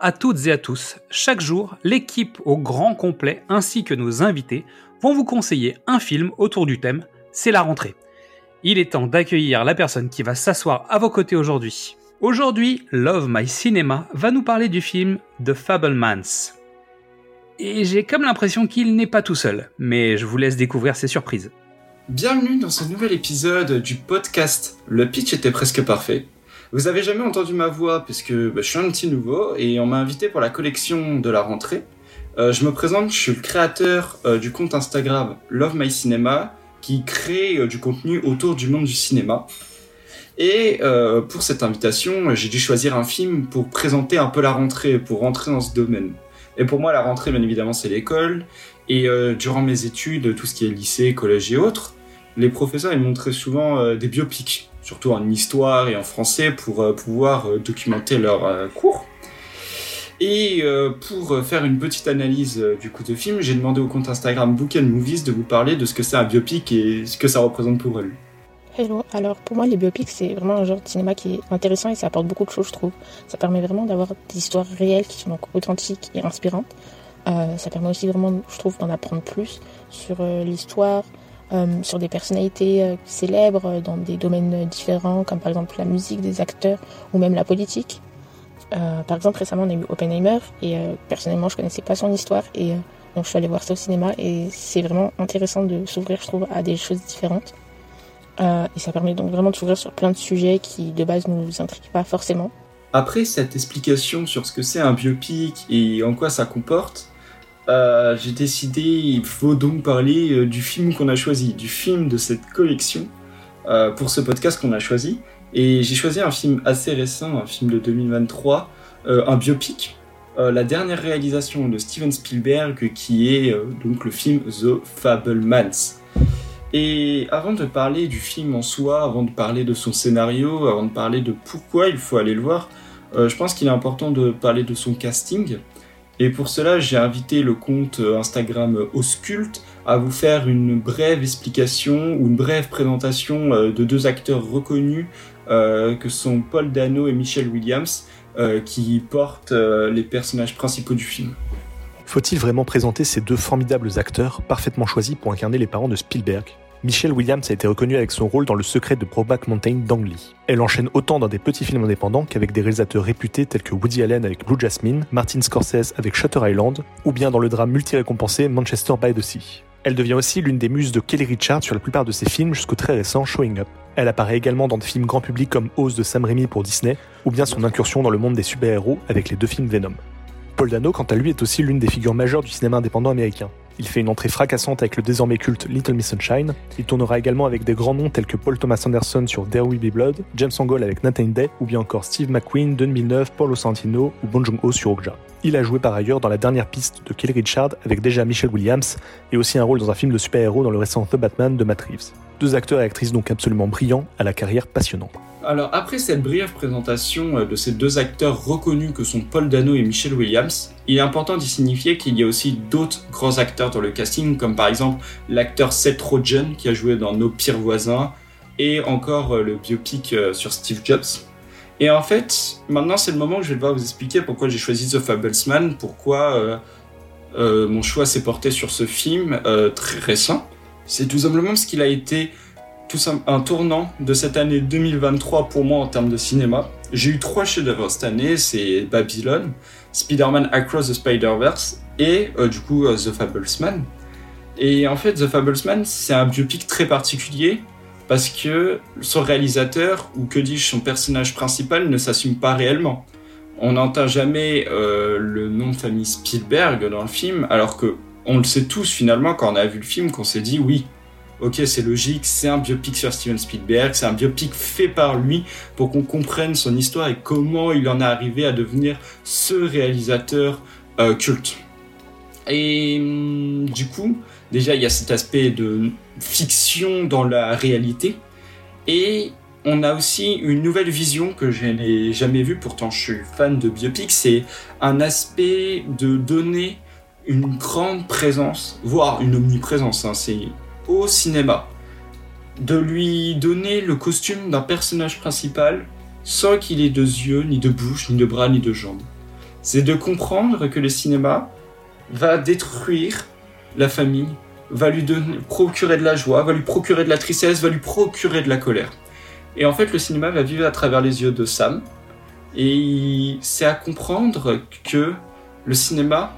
à toutes et à tous. Chaque jour, l'équipe au grand complet ainsi que nos invités vont vous conseiller un film autour du thème C'est la rentrée. Il est temps d'accueillir la personne qui va s'asseoir à vos côtés aujourd'hui. Aujourd'hui, Love My Cinema va nous parler du film The Fablemans. Et j'ai comme l'impression qu'il n'est pas tout seul, mais je vous laisse découvrir ses surprises. Bienvenue dans ce nouvel épisode du podcast. Le pitch était presque parfait. Vous avez jamais entendu ma voix puisque bah, je suis un petit nouveau et on m'a invité pour la collection de la rentrée. Euh, je me présente, je suis le créateur euh, du compte Instagram Love My Cinema qui crée euh, du contenu autour du monde du cinéma. Et pour cette invitation, j'ai dû choisir un film pour présenter un peu la rentrée, pour rentrer dans ce domaine. Et pour moi, la rentrée, bien évidemment, c'est l'école. Et durant mes études, tout ce qui est lycée, collège et autres, les professeurs ils montraient souvent des biopics surtout en histoire et en français, pour euh, pouvoir euh, documenter leurs euh, cours. Et pour faire une petite analyse du coup de film, j'ai demandé au compte Instagram Book and Movies de vous parler de ce que c'est un biopic et ce que ça représente pour elle. Hello, alors pour moi les biopics c'est vraiment un genre de cinéma qui est intéressant et ça apporte beaucoup de choses je trouve. Ça permet vraiment d'avoir des histoires réelles qui sont donc authentiques et inspirantes. ça permet aussi vraiment je trouve d'en apprendre plus sur l'histoire, euh, sur des personnalités euh, célèbres euh, dans des domaines différents, comme par exemple la musique, des acteurs ou même la politique. par exemple, récemment, on a eu Oppenheimer et personnellement, je connaissais pas son histoire et donc je suis allée voir ça au cinéma et c'est vraiment intéressant de s'ouvrir, je trouve, à des choses différentes. et ça permet donc vraiment de s'ouvrir sur plein de sujets qui de base nous intriguent pas forcément. Après cette explication sur ce que c'est un biopic et en quoi ça comporte, euh, j'ai décidé, il faut donc parler euh, du film qu'on a choisi, du film de cette collection euh, pour ce podcast qu'on a choisi. Et j'ai choisi un film assez récent, un film de 2023, un biopic, la dernière réalisation de Steven Spielberg qui est donc le film The Fablemans. Et avant de parler du film en soi, avant de parler de son scénario, avant de parler de pourquoi il faut aller le voir, je pense qu'il est important de parler de son casting. Et pour cela, j'ai invité le compte Instagram Oscult à vous faire une brève explication ou une brève présentation euh, de deux acteurs reconnus euh, que sont Paul Dano et Michelle Williams euh, qui portent les personnages principaux du film. Faut-il vraiment présenter ces deux formidables acteurs parfaitement choisis pour incarner les parents de Spielberg? Michelle Williams a été reconnue avec son rôle dans Le secret de Brokeback Mountain d'Ang Lee. Elle enchaîne autant dans des petits films indépendants qu'avec des réalisateurs réputés tels que Woody Allen avec Blue Jasmine, Martin Scorsese avec Shutter Island, ou bien dans le drame multi-récompensé Manchester by the Sea. Elle devient aussi l'une des muses de Kelly Richard sur la plupart de ses films jusqu'au très récent Showing Up. Elle apparaît également dans des films grand public comme Oz de Sam Raimi pour Disney, ou bien son incursion dans le monde des super-héros avec les deux films Venom. Paul Dano, quant à lui, est aussi l'une des figures majeures du cinéma indépendant américain. Il fait une entrée fracassante avec le désormais culte Little Miss Sunshine. Il tournera également avec des grands noms tels que Paul Thomas Anderson sur There Will Be Blood, James Angol avec Nathan Day, ou bien encore Steve McQueen, 2009, Paul Santino ou Bong Joon-ho sur Okja. Il a joué par ailleurs dans la dernière piste de Kelly Richard avec déjà Michelle Williams et aussi un rôle dans un film de super-héros dans le récent The Batman de Matt Reeves. Deux acteurs et actrices donc absolument brillants à la carrière passionnante. Alors après cette brève présentation euh, de ces deux acteurs reconnus que sont Paul Dano et Michelle Williams, il est important d'y signifier qu'il y a aussi d'autres grands acteurs dans le casting, comme par exemple l'acteur Seth Rogen qui a joué dans Nos pires voisins, et encore euh, le biopic euh, sur Steve Jobs. Et en fait, maintenant c'est le moment où je vais devoir vous expliquer pourquoi j'ai choisi The Fablesman, pourquoi mon choix s'est porté sur ce film très récent. C'est tout simplement parce qu'il a été tout un tournant de cette année 2023 pour moi en termes de cinéma. J'ai eu trois chefs-d'œuvre cette année, c'est Babylon, Spider-Man Across the Spider-Verse et euh, du coup euh, The Fablesman. Et en fait, The Fablesman, c'est un biopic très particulier parce que son réalisateur, ou que dis-je, son personnage principal ne s'assume pas réellement. On n'entend jamais euh, le nom de famille Spielberg dans le film, alors que on le sait tous finalement quand on a vu le film qu'on s'est dit oui, ok, c'est logique, c'est un biopic sur Steven Spielberg, c'est un biopic fait par lui pour qu'on comprenne son histoire et comment il en est arrivé à devenir ce réalisateur euh, culte. Et hum, du coup, déjà, il y a cet aspect de fiction dans la réalité. Et on a aussi une nouvelle vision que je n'ai jamais vue, pourtant je suis fan de biopic, c'est un aspect de donner une grande présence, voire une omniprésence, hein, c'est au cinéma. De lui donner le costume d'un personnage principal sans qu'il ait deux yeux, ni de bouche, ni de bras, ni de jambes. C'est de comprendre que le cinéma va détruire la famille, va lui procurer de la joie, va lui procurer de la tristesse, va lui procurer de la colère. Et en fait, le cinéma va vivre à travers les yeux de Sam. Et c'est à comprendre que le cinéma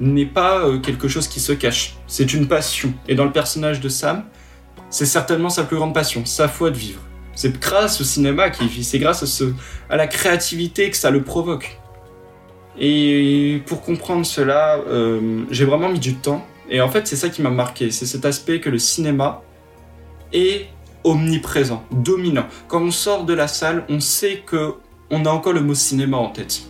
n'est pas euh, quelque chose qui se cache. C'est une passion. Et dans le personnage de Sam, c'est certainement sa plus grande passion, sa foi de vivre. C'est grâce au cinéma qu'il vit, c'est grâce à, ce, à la créativité que ça le provoque. Et pour comprendre cela, euh, j'ai vraiment mis du temps. Et en fait, c'est ça qui m'a marqué. C'est cet aspect que le cinéma est omniprésent, dominant. Quand on sort de la salle, on sait que on a encore le mot cinéma en tête.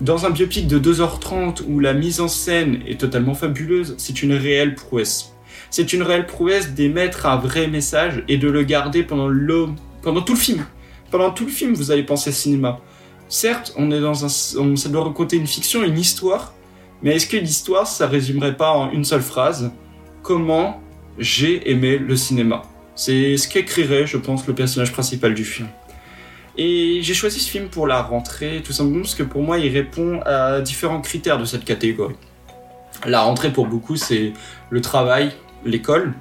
Dans un biopic de 2h30 où la mise en scène est totalement fabuleuse, c'est une réelle prouesse. C'est une réelle prouesse d'émettre un vrai message et de le garder pendant, le, pendant tout le film. Pendant tout le film, vous allez penser cinéma. Certes, on est dans un, ça doit raconter une fiction, une histoire, mais est-ce que l'histoire, ça résumerait pas en une seule phrase Comment j'ai aimé le cinéma? C'est ce qu'écrirait, je pense, le personnage principal du film. Et j'ai choisi ce film pour la rentrée, tout simplement parce que pour moi, il répond à différents critères de cette catégorie. La rentrée, pour beaucoup, c'est le travail, l'école.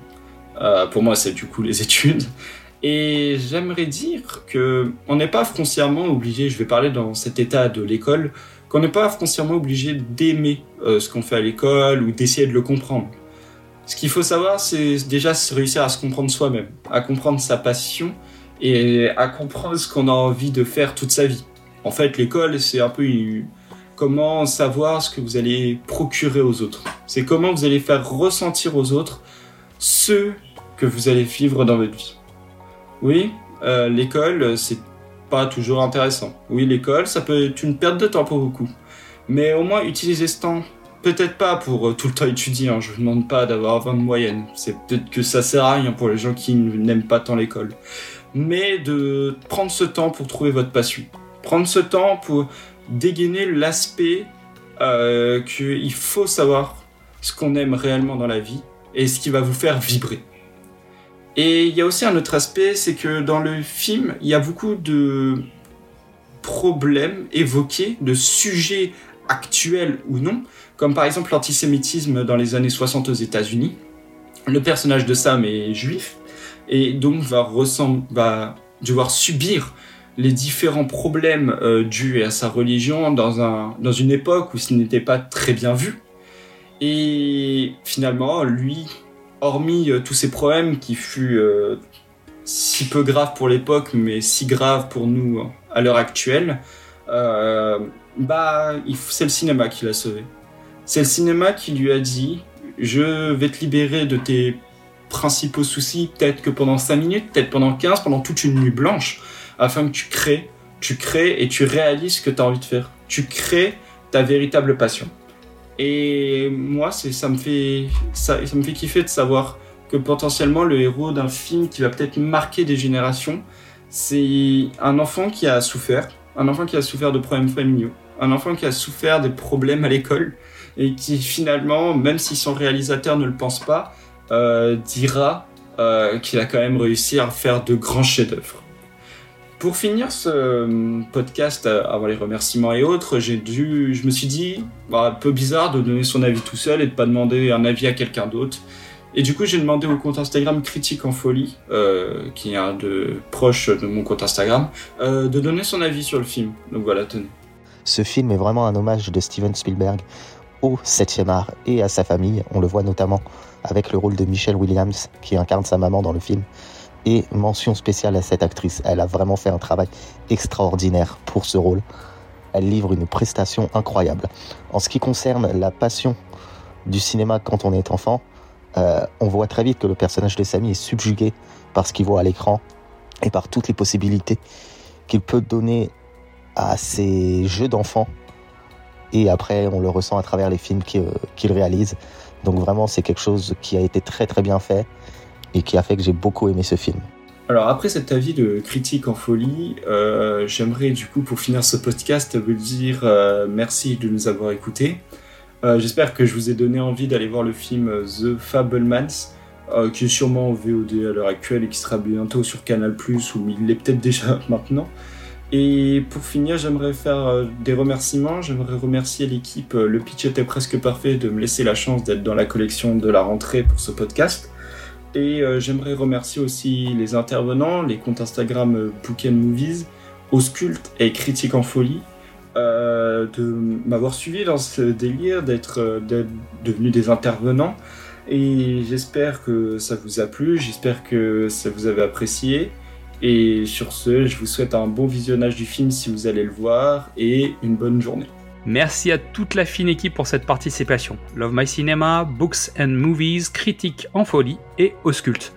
Euh, pour moi, c'est du coup les études. Et j'aimerais dire que on n'est pas foncièrement obligé, je vais parler dans cet état de l'école, qu'on n'est pas foncièrement obligé d'aimer euh, ce qu'on fait à l'école ou d'essayer de le comprendre. Ce qu'il faut savoir, c'est déjà réussir à se comprendre soi-même, à comprendre sa passion et à comprendre ce qu'on a envie de faire toute sa vie. En fait, l'école, c'est un peu comment savoir ce que vous allez procurer aux autres. C'est comment vous allez faire ressentir aux autres ce que vous allez vivre dans votre vie. Oui, euh, l'école, c'est pas toujours intéressant. Oui, l'école, ça peut être une perte de temps pour beaucoup. Mais au moins, utiliser ce temps, peut-être pas pour euh, tout le temps étudier, hein, je vous demande pas d'avoir 20 de moyenne. C'est peut-être que ça sert à rien pour les gens qui n'aiment pas tant l'école. Mais de prendre ce temps pour trouver votre passion. Prendre ce temps pour dégainer l'aspect euh, qu'il faut savoir ce qu'on aime réellement dans la vie et ce qui va vous faire vibrer. Et il y a aussi un autre aspect, c'est que dans le film, il y a beaucoup de problèmes évoqués, de sujets actuels ou non, comme par exemple l'antisémitisme dans les années 60 aux États-Unis. Le personnage de Sam est juif et donc va, devoir subir les différents problèmes euh, dus à sa religion dans, un, dans une époque où ce n'était pas très bien vu. Et finalement, lui, hormis euh, tous ces problèmes qui furent euh, si peu graves pour l'époque, mais si graves pour nous à l'heure actuelle, bah, c'est le cinéma qui l'a sauvé. C'est le cinéma qui lui a dit Je vais te libérer de tes principaux soucis, peut-être que pendant 5 minutes, peut-être pendant 15, pendant toute une nuit blanche, afin que tu crées, tu crées et tu réalises ce que tu as envie de faire. Tu crées ta véritable passion. Et moi, ça me fait, ça, ça me fait kiffer de savoir que potentiellement le héros d'un film qui va peut-être marquer des générations, c'est un enfant qui a souffert, un enfant qui a souffert de problèmes familiaux, un enfant qui a souffert des problèmes à l'école et qui finalement, même si son réalisateur ne le pense pas, euh, dira euh, qu'il a quand même réussi à faire de grands chefs-d'œuvre. Pour finir ce euh, podcast, avant les remerciements et autres, j'ai dû, je me suis dit, bah, un peu bizarre de donner son avis tout seul et de pas demander un avis à quelqu'un d'autre. Et du coup, j'ai demandé au compte Instagram Critique en Folie, qui est un de proche de mon compte Instagram, de donner son avis sur le film. Donc voilà, tenez. Ce film est vraiment un hommage de Steven Spielberg au 7e art et à sa famille. On le voit notamment avec le rôle de Michelle Williams, qui incarne sa maman dans le film. Et mention spéciale à cette actrice. Elle a vraiment fait un travail extraordinaire pour ce rôle. Elle livre une prestation incroyable. En ce qui concerne la passion du cinéma quand on est enfant, euh, on voit très vite que le personnage de Sammy est subjugué par ce qu'il voit à l'écran et par toutes les possibilités qu'il peut donner à ses jeux d'enfant. Et après, on le ressent à travers les films qu'il réalise. Donc vraiment, c'est quelque chose qui a été très très bien fait et qui a fait que j'ai beaucoup aimé ce film. Alors après cet avis de critique en folie, euh, j'aimerais du coup pour finir ce podcast vous dire euh, merci de nous avoir écoutés. Euh, j'espère que je vous ai donné envie d'aller voir le film The Fablemans, qui est sûrement en VOD à l'heure actuelle et qui sera bientôt sur Canal+, ou il l'est peut-être déjà maintenant. Et pour finir, j'aimerais faire des remerciements. J'aimerais remercier l'équipe Le Pitch était presque parfait de me laisser la chance d'être dans la collection de la rentrée pour ce podcast. Et euh, j'aimerais remercier aussi les intervenants, les comptes Instagram euh, Book Movies, Ausculte et Critique en Folie, euh, de m'avoir suivi dans ce délire, d'être devenus des intervenants. Et j'espère que ça vous a plu, j'espère que ça vous avez apprécié. Et sur ce, je vous souhaite un bon visionnage du film si vous allez le voir et une bonne journée. Merci à toute la fine équipe pour cette participation. Love My Cinema, Books and Movies, Critique en folie et Ausculte.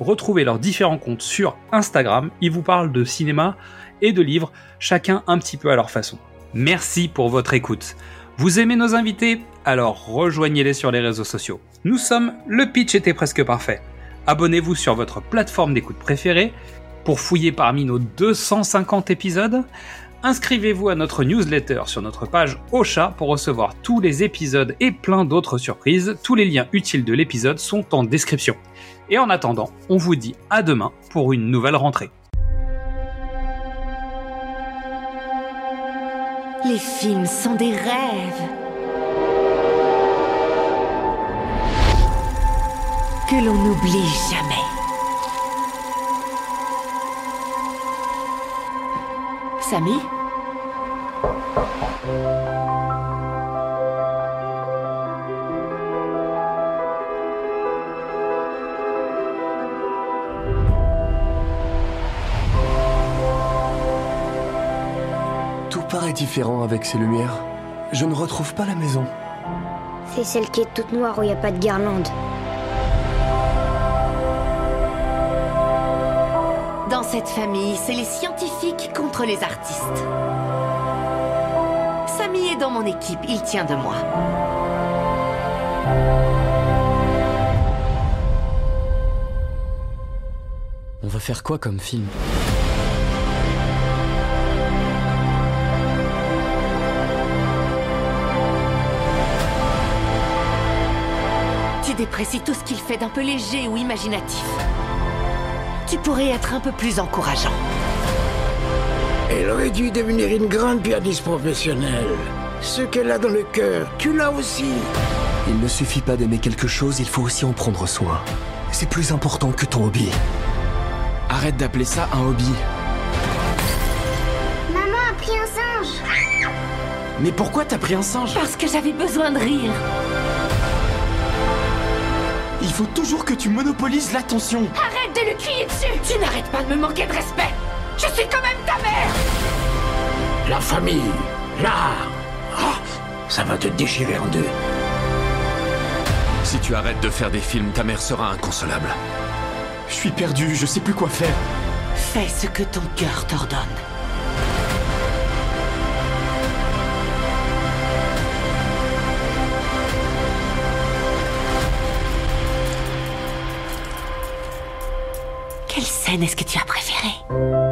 Retrouvez leurs différents comptes sur Instagram, ils vous parlent de cinéma et de livres, chacun un petit peu à leur façon. Merci pour votre écoute. Vous aimez nos invités? Alors rejoignez-les sur les réseaux sociaux. Nous sommes Le Pitch était presque parfait. Abonnez-vous sur votre plateforme d'écoute préférée pour fouiller parmi nos 250 épisodes. Inscrivez-vous à notre newsletter sur notre page Ocha pour recevoir tous les épisodes et plein d'autres surprises. Tous les liens utiles de l'épisode sont en description. Et en attendant, on vous dit à demain pour une nouvelle rentrée. Les films sont des rêves. Que l'on n'oublie jamais. Samy tout paraît différent avec ces lumières. Je ne retrouve pas la maison. C'est celle qui est toute noire où il n'y a pas de guirlande. Cette famille, c'est les scientifiques contre les artistes. Samy est dans mon équipe, il tient de moi. On va faire quoi comme film? Tu déprécies tout ce qu'il fait d'un peu léger ou imaginatif. Tu pourrais être un peu plus encourageant. Elle aurait dû devenir une grande pianiste professionnelle. Ce qu'elle a dans le cœur, tu l'as aussi. Il ne suffit pas d'aimer quelque chose, il faut aussi en prendre soin. C'est plus important que ton hobby. Arrête d'appeler ça un hobby. Maman a pris un singe. Mais pourquoi t'as pris un singe? Parce que j'avais besoin de rire. Il faut toujours que tu monopolises l'attention. Arrête de lui crier dessus Tu n'arrêtes pas de me manquer de respect Je suis quand même ta mère La famille, l'art. Ah, ça va te déchirer en deux. Si tu arrêtes de faire des films, ta mère sera inconsolable. Je suis perdu, je sais plus quoi faire. Fais ce que ton cœur t'ordonne. Quelle scène est-ce que tu as préférée?